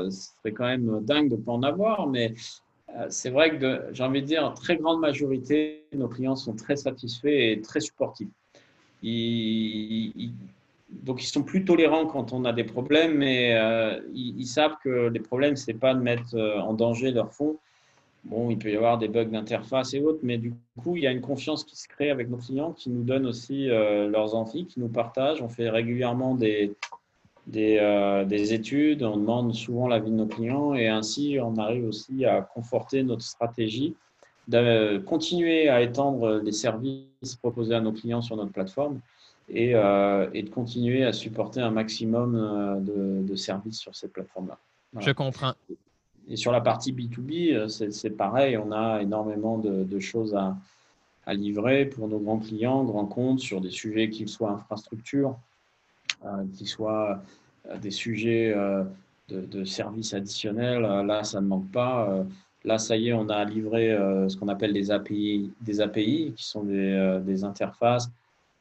ce serait quand même dingue de ne pas en avoir, mais euh, c'est vrai que j'ai envie de dire, en très grande majorité, nos clients sont très satisfaits et très supportifs. donc, ils sont plus tolérants quand on a des problèmes, mais euh, ils, savent que les problèmes, ce n'est pas de mettre euh, en danger leur fonds. Bon, il peut y avoir des bugs d'interface et autres, mais du coup, il y a une confiance qui se crée avec nos clients qui nous donnent aussi leurs envies, qui nous partagent. On fait régulièrement des, des, des, études, on demande souvent l'avis de nos clients et ainsi on arrive aussi à conforter notre stratégie de continuer à étendre les services proposés à nos clients sur notre plateforme et, euh, et de continuer à supporter un maximum euh, de, de services sur cette plateforme-là. Je comprends. Et sur la partie B2B, euh, c'est pareil, on a énormément de, de choses à, à, livrer pour nos grands clients, grands comptes, sur des sujets qu'ils soient infrastructure, euh, qu'ils soient des sujets de, de, services additionnels. Là, ça ne manque pas. Là, ça y est, on a livré ce qu'on appelle des API, des API, qui sont des, interfaces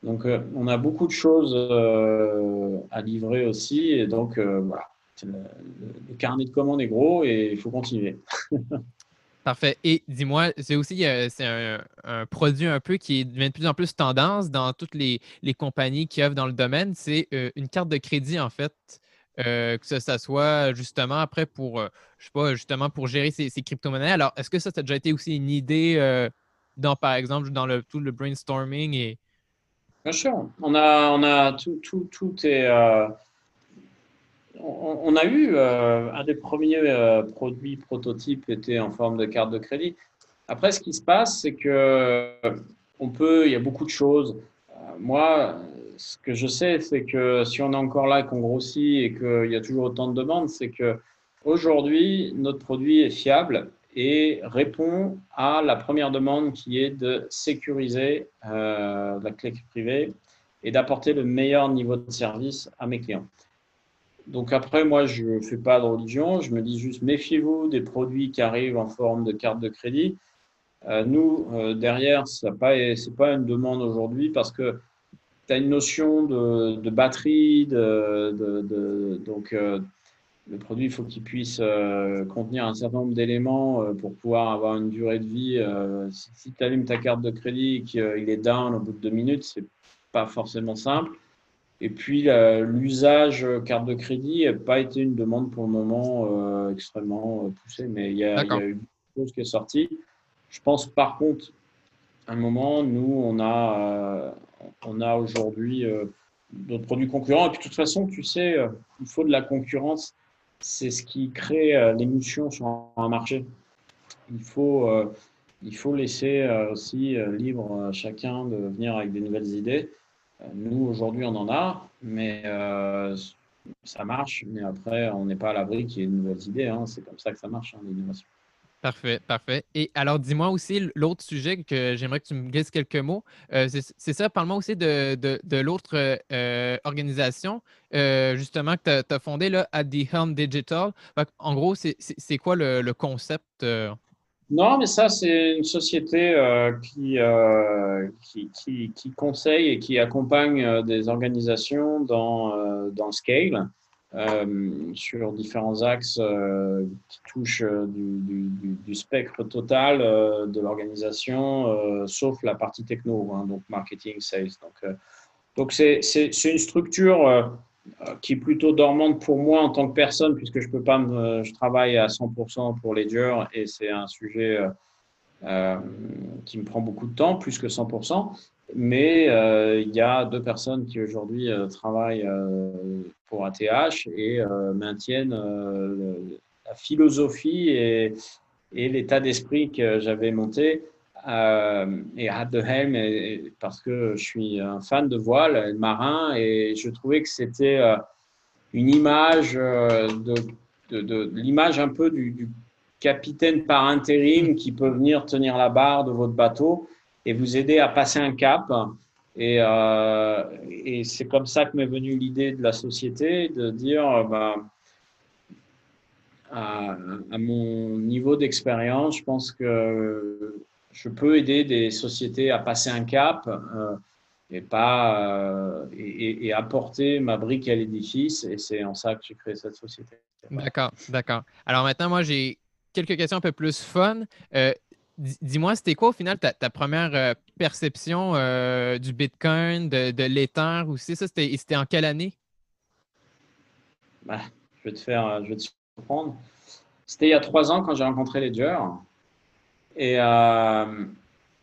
donc, euh, on a beaucoup de choses euh, à livrer aussi. Et donc, euh, voilà, le, carnet de commandes est gros et il faut continuer. <laughs> Parfait. Et dis-moi, c'est aussi c'est un, produit un peu qui devient de plus en plus tendance dans toutes les, compagnies qui œuvrent dans le domaine. C'est une carte de crédit, en fait. que ça, soit justement après pour, je sais pas, justement pour gérer ces, crypto-monnaies. Alors, est-ce que ça, ça a déjà été aussi une idée dans, par exemple, dans le, tout le brainstorming et, Bien sûr, on a, on a tout, tout, tout est. Euh, on, a eu euh, un des premiers euh, produits prototypes était en forme de carte de crédit. Après, ce qui se passe, c'est que on peut, il y a beaucoup de choses. moi, ce que je sais, c'est que si on est encore là, qu'on grossit et qu'il y a toujours autant de demandes, c'est que aujourd'hui, notre produit est fiable et répond à la première demande qui est de sécuriser euh, la clé privée et d'apporter le meilleur niveau de service à mes clients. Donc après, moi, je ne fais pas de religion, je me dis juste méfiez-vous des produits qui arrivent en forme de carte de crédit. Euh, nous, euh, derrière, ce n'est pas, une demande aujourd'hui parce que tu as une notion de, batterie, de, donc le produit, il faut qu'il puisse euh, contenir un certain nombre d'éléments euh, pour pouvoir avoir une durée de vie. Euh, si, tu allumes ta carte de crédit et qu'il est down au bout de deux minutes, c'est pas forcément simple. Et puis, l'usage carte de crédit n'a pas été une demande pour le moment extrêmement poussée, mais il y, a, il y, a, eu quelque chose qui est sorti. Je pense par contre, à un moment, nous, on a, on a aujourd'hui d'autres produits concurrents. Et puis, de toute façon, tu sais, il faut de la concurrence c'est ce qui crée euh, l'émulsion sur un marché. Il faut, euh, il faut laisser euh, aussi libre chacun de venir avec des nouvelles idées. Nous, aujourd'hui, on en a, mais ça marche. Mais après, on n'est pas à l'abri qu'il y ait de nouvelles idées. Hein. C'est comme ça que ça marche, hein, l'innovation. Parfait, parfait. Et alors, dis-moi aussi l'autre sujet que j'aimerais que tu me glisses quelques mots. Euh, c'est ça, parle-moi aussi de, l'autre euh, organisation, euh, justement, que tu as, fondée là, at the Helm Digital. En gros, c'est quoi le, concept? Non, mais ça, c'est une société qui, qui, qui, conseille et qui accompagne des organisations dans, dans Scale. Euh, sur différents axes euh, qui touchent euh, du, du, spectre total de l'organisation, sauf la partie techno, hein, donc marketing, sales. Donc, donc c'est, une structure qui est plutôt dormante pour moi en tant que personne, puisque je peux pas je travaille à 100% pour Ledger et c'est un sujet qui me prend beaucoup de temps, plus que 100%. Mais euh, il y a deux personnes qui aujourd'hui euh, travaillent euh, pour ATH et maintiennent la philosophie et l'état d'esprit que j'avais monté. Et à de Helm, parce que je suis un fan de voile, de marin, et je trouvais que c'était une image de, de, l'image un peu du, capitaine par intérim qui peut venir tenir la barre de votre bateau et vous aider à passer un cap. Et, euh, et c'est comme ça que m'est venue l'idée de la société, de dire, euh, à, à, mon niveau d'expérience, je pense que je peux aider des sociétés à passer un cap euh, et pas euh, et, et, apporter ma brique à l'édifice. Et c'est en ça que j'ai créé cette société. D'accord, d'accord. Alors maintenant, moi, j'ai quelques questions un peu plus fun. Euh, Dis-moi, c'était quoi au final ta, première perception du Bitcoin, de, de l'Ether aussi? Ça, c'était en quelle année? Bah, je vais te faire, je vais te surprendre. C'était il y a trois ans quand j'ai rencontré Ledger. Et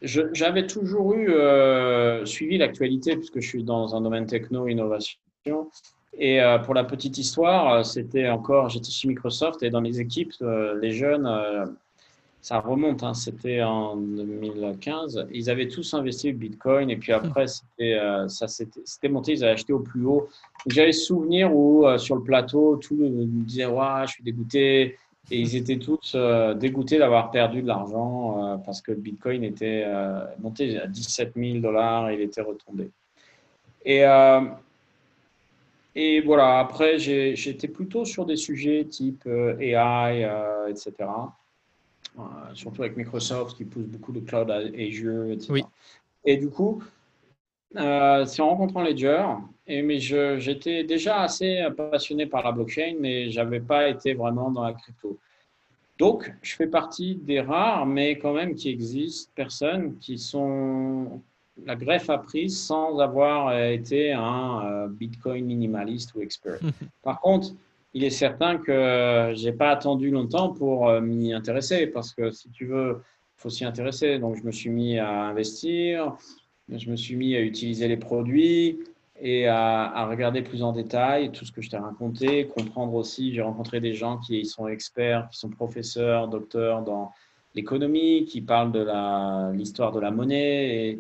j'avais toujours eu suivi l'actualité puisque je suis dans un domaine techno-innovation. Et pour la petite histoire, c'était encore, j'étais chez Microsoft et dans les équipes, les jeunes, ça remonte, hein, c'était en 2015. Ils avaient tous investi le Bitcoin et puis après, c'était, ça c'était monté, ils avaient acheté au plus haut. J'avais souvenir où sur le plateau, tout le monde disait ouais, je suis dégoûté. Et ils étaient tous dégoûtés d'avoir perdu de l'argent parce que le Bitcoin était monté à 17 000 dollars et il était retombé. Et, et voilà, après, j'étais plutôt sur des sujets type AI, etc. Euh, surtout avec Microsoft qui pousse beaucoup de cloud Azure, etc. Et du coup, euh, c'est en rencontrant Ledger, et, mais j'étais déjà assez passionné par la blockchain, mais je n'avais pas été vraiment dans la crypto. Donc, je fais partie des rares, mais quand même qui existent, personnes qui sont la greffe apprise sans avoir été un euh, Bitcoin minimaliste ou expert. <laughs> Par contre, il est certain que j'ai pas attendu longtemps pour euh, m'y intéresser parce que si tu veux, il faut s'y intéresser. Donc, je me suis mis à investir, je me suis mis à utiliser les produits et à, regarder plus en détail tout ce que je t'ai raconté, comprendre aussi. J'ai rencontré des gens qui sont experts, qui sont professeurs, docteurs dans l'économie, qui parlent de l'histoire de la monnaie.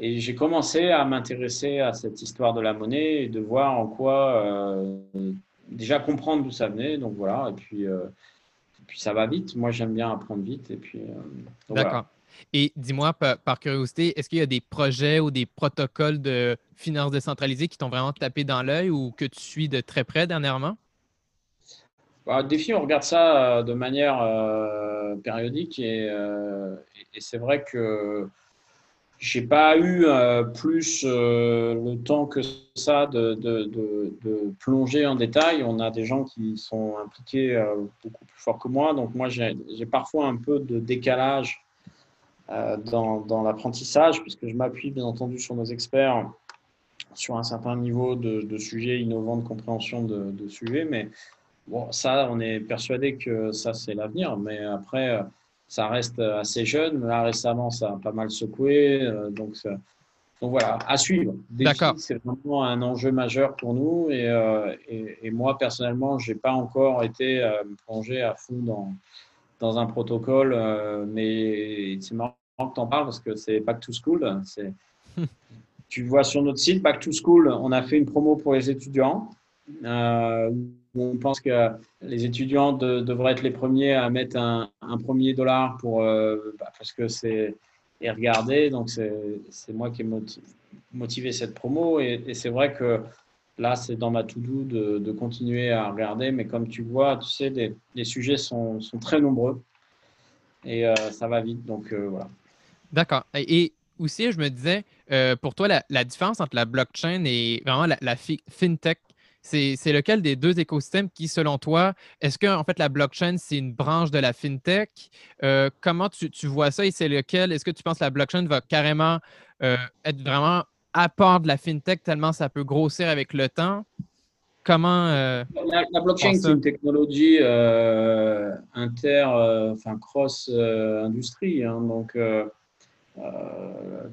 Et, j'ai commencé à m'intéresser à cette histoire de la monnaie et de voir en quoi euh, déjà comprendre d'où ça venait. Donc voilà, et puis, euh, ça va vite. Moi, j'aime bien apprendre vite. Euh, D'accord. Et dis-moi, par, curiosité, est-ce qu'il y a des projets ou des protocoles de finances décentralisées qui t'ont vraiment tapé dans l'œil ou que tu suis de très près dernièrement? Bah, défi, on regarde ça euh, de manière périodique et, et c'est vrai que j'ai pas eu euh, plus euh, le temps que ça de, plonger en détail. On a des gens qui sont impliqués euh, beaucoup plus fort que moi. Donc moi, j'ai parfois un peu de décalage dans, dans l'apprentissage, puisque je m'appuie bien entendu sur nos experts sur un certain niveau de, sujets innovants, de compréhension de, sujets. Mais bon, ça, on est persuadé que ça, c'est l'avenir. Mais après ça reste assez jeune. Là, récemment, ça a pas mal secoué. Euh, donc, donc voilà, à suivre. D'accord. C'est vraiment un enjeu majeur pour nous. Et, euh, et, moi, personnellement, je n'ai pas encore été euh, plongé à fond dans, dans un protocole. mais c'est marrant que tu en parles parce que c'est Back to School. tu vois sur notre site, Back to School, on a fait une promo pour les étudiants. Euh, on pense que les étudiants devraient être les premiers à mettre un, premier dollar pour, euh, bah, parce que c'est et regarder. Donc, c'est moi qui ai motivé, cette promo. Et, c'est vrai que là, c'est dans ma to-do de, continuer à regarder. Mais comme tu vois, tu sais, les, sujets sont, sont, très nombreux et euh, ça va vite. Donc, voilà. D'accord. Et aussi, je me disais, pour toi, la, différence entre la blockchain et vraiment la, la fintech, c'est lequel des deux écosystèmes qui, selon toi, est-ce que en fait la blockchain, c'est une branche de la fintech? Euh, comment tu, vois ça et c'est lequel? Est-ce que tu penses que la blockchain va carrément euh, être vraiment à part de la fintech tellement ça peut grossir avec le temps? Comment. Euh, la, blockchain, c'est une technologie inter, enfin cross-industrie. Hein, donc,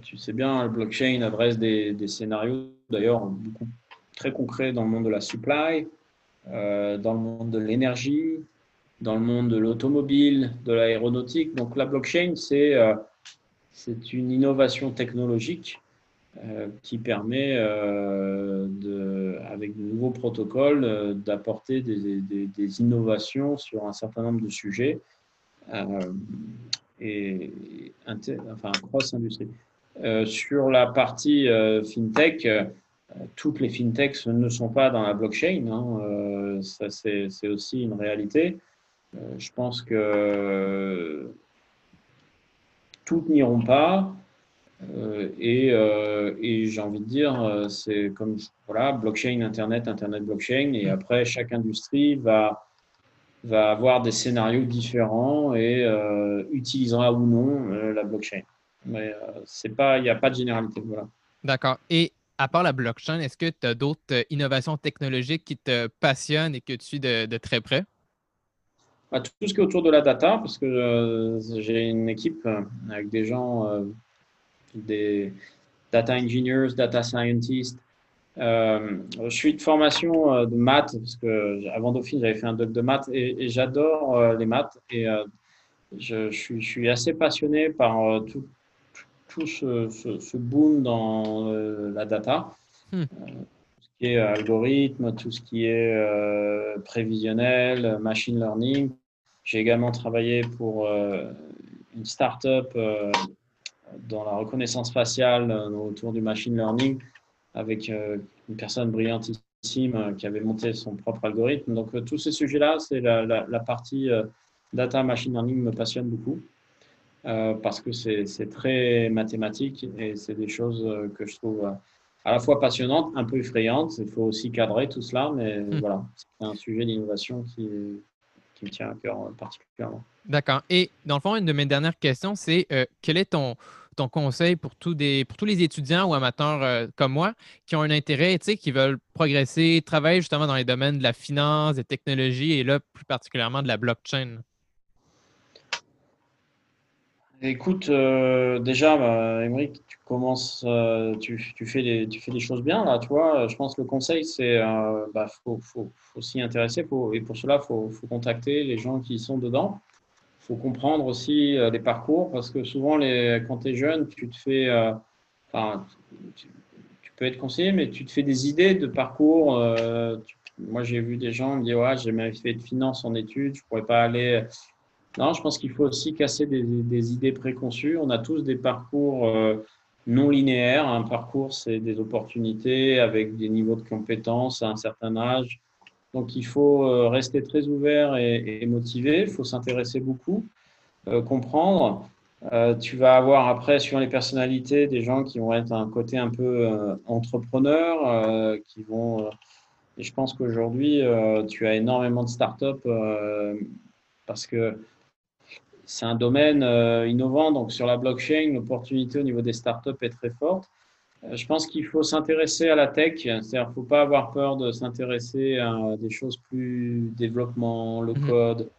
tu sais bien, la blockchain adresse des, scénarios, d'ailleurs, très concret dans le monde de la supply, euh, dans le monde de l'énergie, dans le monde de l'automobile, de l'aéronautique. Donc la blockchain, c'est euh, une innovation technologique euh, qui permet, avec de nouveaux protocoles, d'apporter des, innovations sur un certain nombre de sujets et enfin cross-industrie. sur la partie fintech, toutes les fintechs ne sont pas dans la blockchain. Hein, euh, ça, c'est aussi une réalité. Euh, je pense que toutes n'iront pas. Euh, et, et j'ai envie de dire, c'est comme voilà, blockchain, Internet, Internet, blockchain. Et après, chaque industrie va, va avoir des scénarios différents et utilisera ou non la blockchain. Mais il n'y a pas de généralité. Voilà. D'accord. Et à part la blockchain, est-ce que tu as d'autres euh, innovations technologiques qui te passionnent et que tu suis de, très près? Bah, tout ce qui est autour de la data, parce que euh, j'ai une équipe euh, avec des gens, des data engineers, data scientists, je suis de formation de maths, parce que avant Dauphine, j'avais fait un doc de maths et, j'adore les maths. Et je, suis, assez passionné par tout, tout ce, boom dans la data. Hmm qui est algorithme, tout ce qui est euh, prévisionnel, machine learning. J'ai également travaillé pour euh, une start-up euh, dans la reconnaissance faciale autour du machine learning avec une personne brillantissime qui avait monté son propre algorithme. Donc, tous ces sujets-là, c'est la, la, partie data machine learning me passionne beaucoup. parce que c'est très mathématique et c'est des choses que je trouve à la fois passionnante, un peu effrayante. Il faut aussi cadrer tout cela, mais hmm. voilà, c'est un sujet d'innovation qui, qui, me tient à cœur euh, particulièrement. D'accord. Et dans le fond, une de mes dernières questions, c'est euh, quel est ton, ton conseil pour tous, les étudiants ou amateurs euh, comme moi qui ont un intérêt, qui veulent progresser, travailler justement dans les domaines de la finance, des technologies et là, plus particulièrement de la blockchain? Écoute, déjà, bah, euh, tu, fais des, tu fais des choses bien là, tu vois. Je pense que le conseil, c'est euh, bah, faut, s'y intéresser et pour cela, il faut, contacter les gens qui sont dedans. Faut comprendre aussi euh, les parcours parce que souvent, quand tu es jeune, tu te fais, euh, enfin, tu, peux être conseillé, mais tu te fais des idées de parcours. moi, j'ai vu des gens me dire, ouais, j'ai même fait de finance en études, je pourrais pas aller. Non, je pense qu'il faut aussi casser des, idées préconçues. On a tous des parcours non linéaire. Un parcours, c'est des opportunités avec des niveaux de compétences à un certain âge. Donc, il faut euh, rester très ouvert et, motivé. Il faut s'intéresser beaucoup, euh, comprendre. Euh, tu vas avoir après, suivant les personnalités, des gens qui vont être un côté un peu entrepreneur, qui vont. et je pense qu'aujourd'hui, tu as énormément de startups parce que c'est un domaine innovant. Donc, sur la blockchain, l'opportunité au niveau des startups est très forte. Euh, je pense qu'il faut s'intéresser à la tech. C'est-à-dire qu'il ne faut pas avoir peur de s'intéresser à des choses plus développement, le mhm. code.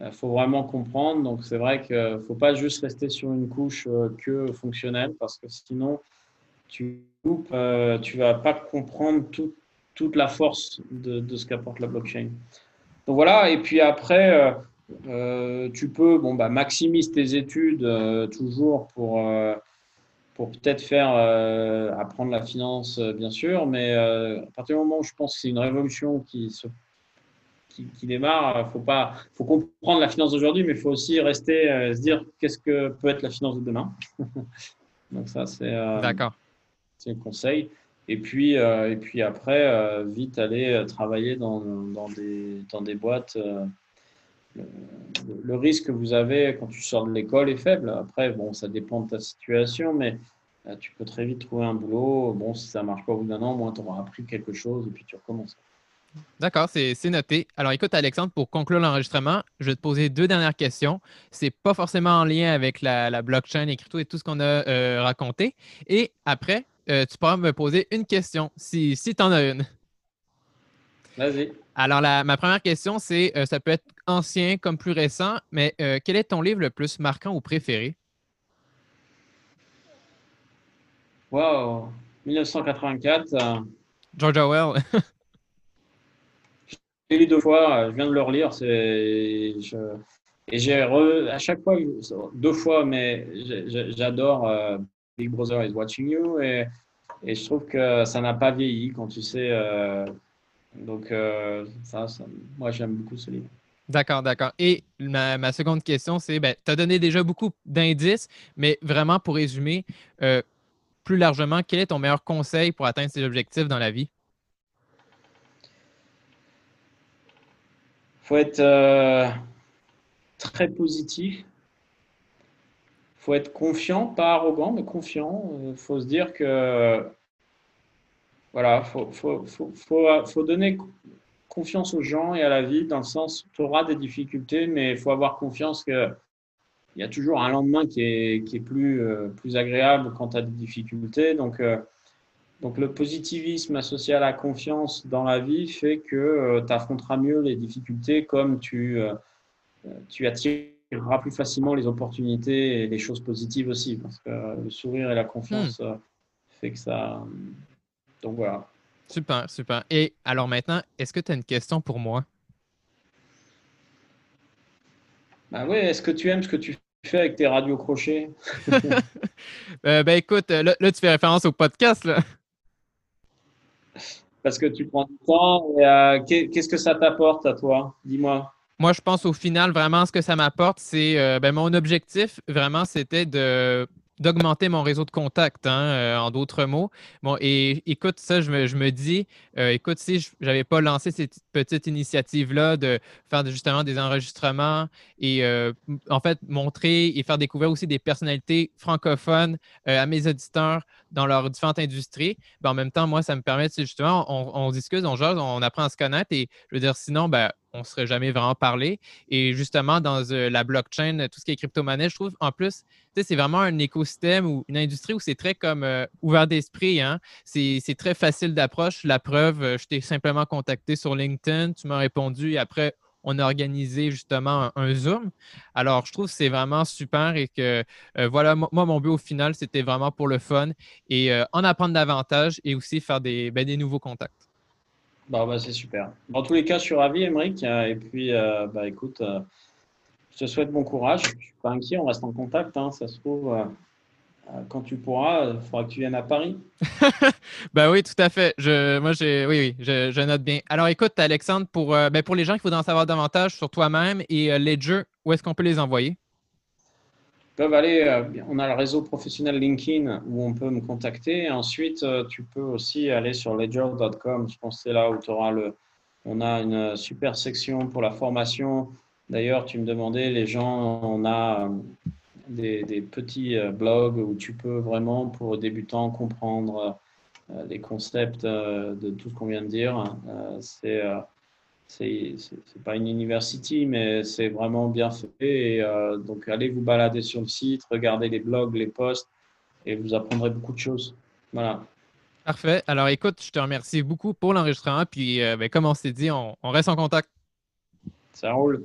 Il faut vraiment comprendre. Donc, c'est vrai qu'il ne faut pas juste rester sur une couche euh, que fonctionnelle parce que sinon, tu ne tu vas pas comprendre toute la force de, de ce qu'apporte la blockchain. Donc voilà, et puis après, euh, tu peux bon, bah, maximiser tes études euh, toujours pour, euh, pour peut-être faire apprendre la finance, bien sûr, mais à partir du moment où je pense que c'est une révolution qui, se, qui, démarre, il faut, pas, faut comprendre la finance d'aujourd'hui, mais il faut aussi rester, se dire qu'est-ce que peut être la finance de demain. <laughs> Donc ça, c'est c'est un conseil. Et puis, et puis après, vite aller travailler dans, dans, des, dans des boîtes le, risque que vous avez quand tu sors de l'école est faible. Après, bon, ça dépend de ta situation, mais euh, tu peux très vite trouver un boulot. Bon, si ça ne marche pas au bout d'un an, moins tu auras appris quelque chose et puis tu recommences. D'accord, c'est noté. Alors écoute, Alexandre, pour conclure l'enregistrement, je vais te poser deux dernières questions. Ce n'est pas forcément en lien avec la, blockchain, les crypto et tout ce qu'on a euh, raconté. Et après, euh, tu pourras me poser une question si, si tu en as une. Vas-y. Alors, ma première question, c'est euh, ça peut être ancien comme plus récent, mais euh, quel est ton livre le plus marquant ou préféré? Wow, 1984. Euh, George Orwell. je l'ai lu deux fois, je viens de le relire. Et j'ai à chaque fois, deux fois, mais j'adore Big Brother is Watching You. Et, et, je trouve que ça n'a pas vieilli quand tu sais donc, euh, ça, moi, j'aime beaucoup ce livre. D'accord, d'accord. Et ma, seconde question, c'est, ben, tu as donné déjà beaucoup d'indices, mais vraiment pour résumer, euh, plus largement, quel est ton meilleur conseil pour atteindre ces objectifs dans la vie? Il faut être euh, très positif. Il faut être confiant, pas arrogant, mais confiant. Il faut se dire que voilà, il faut, faut, donner confiance aux gens et à la vie, dans le sens, tu auras des difficultés, mais il faut avoir confiance qu'il y a toujours un lendemain qui est, qui est plus, euh, plus agréable quand tu as des difficultés. Donc, euh, donc, le positivisme associé à la confiance dans la vie fait que euh, tu affronteras mieux les difficultés comme tu, tu attireras plus facilement les opportunités et les choses positives aussi. Parce que le sourire et la confiance hmm. fait que ça, donc voilà. Super, super. Et alors maintenant, est-ce que tu as une question pour moi? Bah oui, est-ce que tu aimes ce que tu fais avec tes radios crochets? <laughs> Euh, ben écoute, là, là, tu fais référence au podcast, là. Parce que tu prends du temps. et, euh, qu'est- Qu'est-ce que ça t'apporte à toi? Dis-moi. Moi, je pense au final, vraiment, ce que ça m'apporte, c'est euh, ben, mon objectif, vraiment, c'était de d'augmenter mon réseau de contacts, hein, euh, en d'autres mots. Bon, et écoute, ça, je me, dis, euh, écoute, si je n'avais pas lancé cette petite initiative-là de faire justement des enregistrements et euh, en fait montrer et faire découvrir aussi des personnalités francophones à mes auditeurs dans leurs différentes industries, ben, en même temps, moi, ça me permet, justement, on, on discute, on jase, on apprend à se connaître et je veux dire, sinon, ben, on ne serait jamais vraiment parlé. Et justement, dans euh, la blockchain, tout ce qui est crypto-monnaie, je trouve, en plus, c'est vraiment un écosystème ou une industrie où c'est très comme euh, ouvert d'esprit. Hein? C'est très facile d'approche. La preuve, euh, je t'ai simplement contacté sur LinkedIn, tu m'as répondu et après, on a organisé justement un, Zoom. Alors, je trouve que c'est vraiment super et que, voilà, mo- moi, mon but au final, c'était vraiment pour le fun et en apprendre davantage et aussi faire des, ben, des nouveaux contacts. Bah, bah, c'est super. Dans tous les cas, je suis ravi, Émeric. Euh, Et puis, euh, bah, écoute, euh, je te souhaite bon courage. Je suis pas inquiet, on reste en contact. hein. Ça se trouve, quand tu pourras, il faudra que tu viennes à Paris. <laughs> Ben oui, tout à fait. Je, moi, j'ai, oui, oui, je, note bien. Alors, écoute, Alexandre, pour, ben, pour les gens qui voudraient en savoir davantage sur toi-même et euh, Ledger, où est-ce qu'on peut les envoyer? Peuvent aller, euh, on a le réseau professionnel LinkedIn où on peut me contacter. Ensuite, euh, tu peux aussi aller sur ledger.com. Je pense que c'est là où tu auras le. On a une super section pour la formation. D'ailleurs, tu me demandais, les gens, on a euh, des, des petits blogs où tu peux vraiment, pour débutants, comprendre les concepts de tout ce qu'on vient de dire. C'est- c'est pas une university, mais c'est vraiment bien fait. Et, euh, donc, allez vous balader sur le site, regardez les blogs, les posts, et vous apprendrez beaucoup de choses. Voilà. Parfait. Alors, écoute, je te remercie beaucoup pour l'enregistrement. Puis, euh, ben, comme on s'est dit, on, on reste en contact. Ça roule.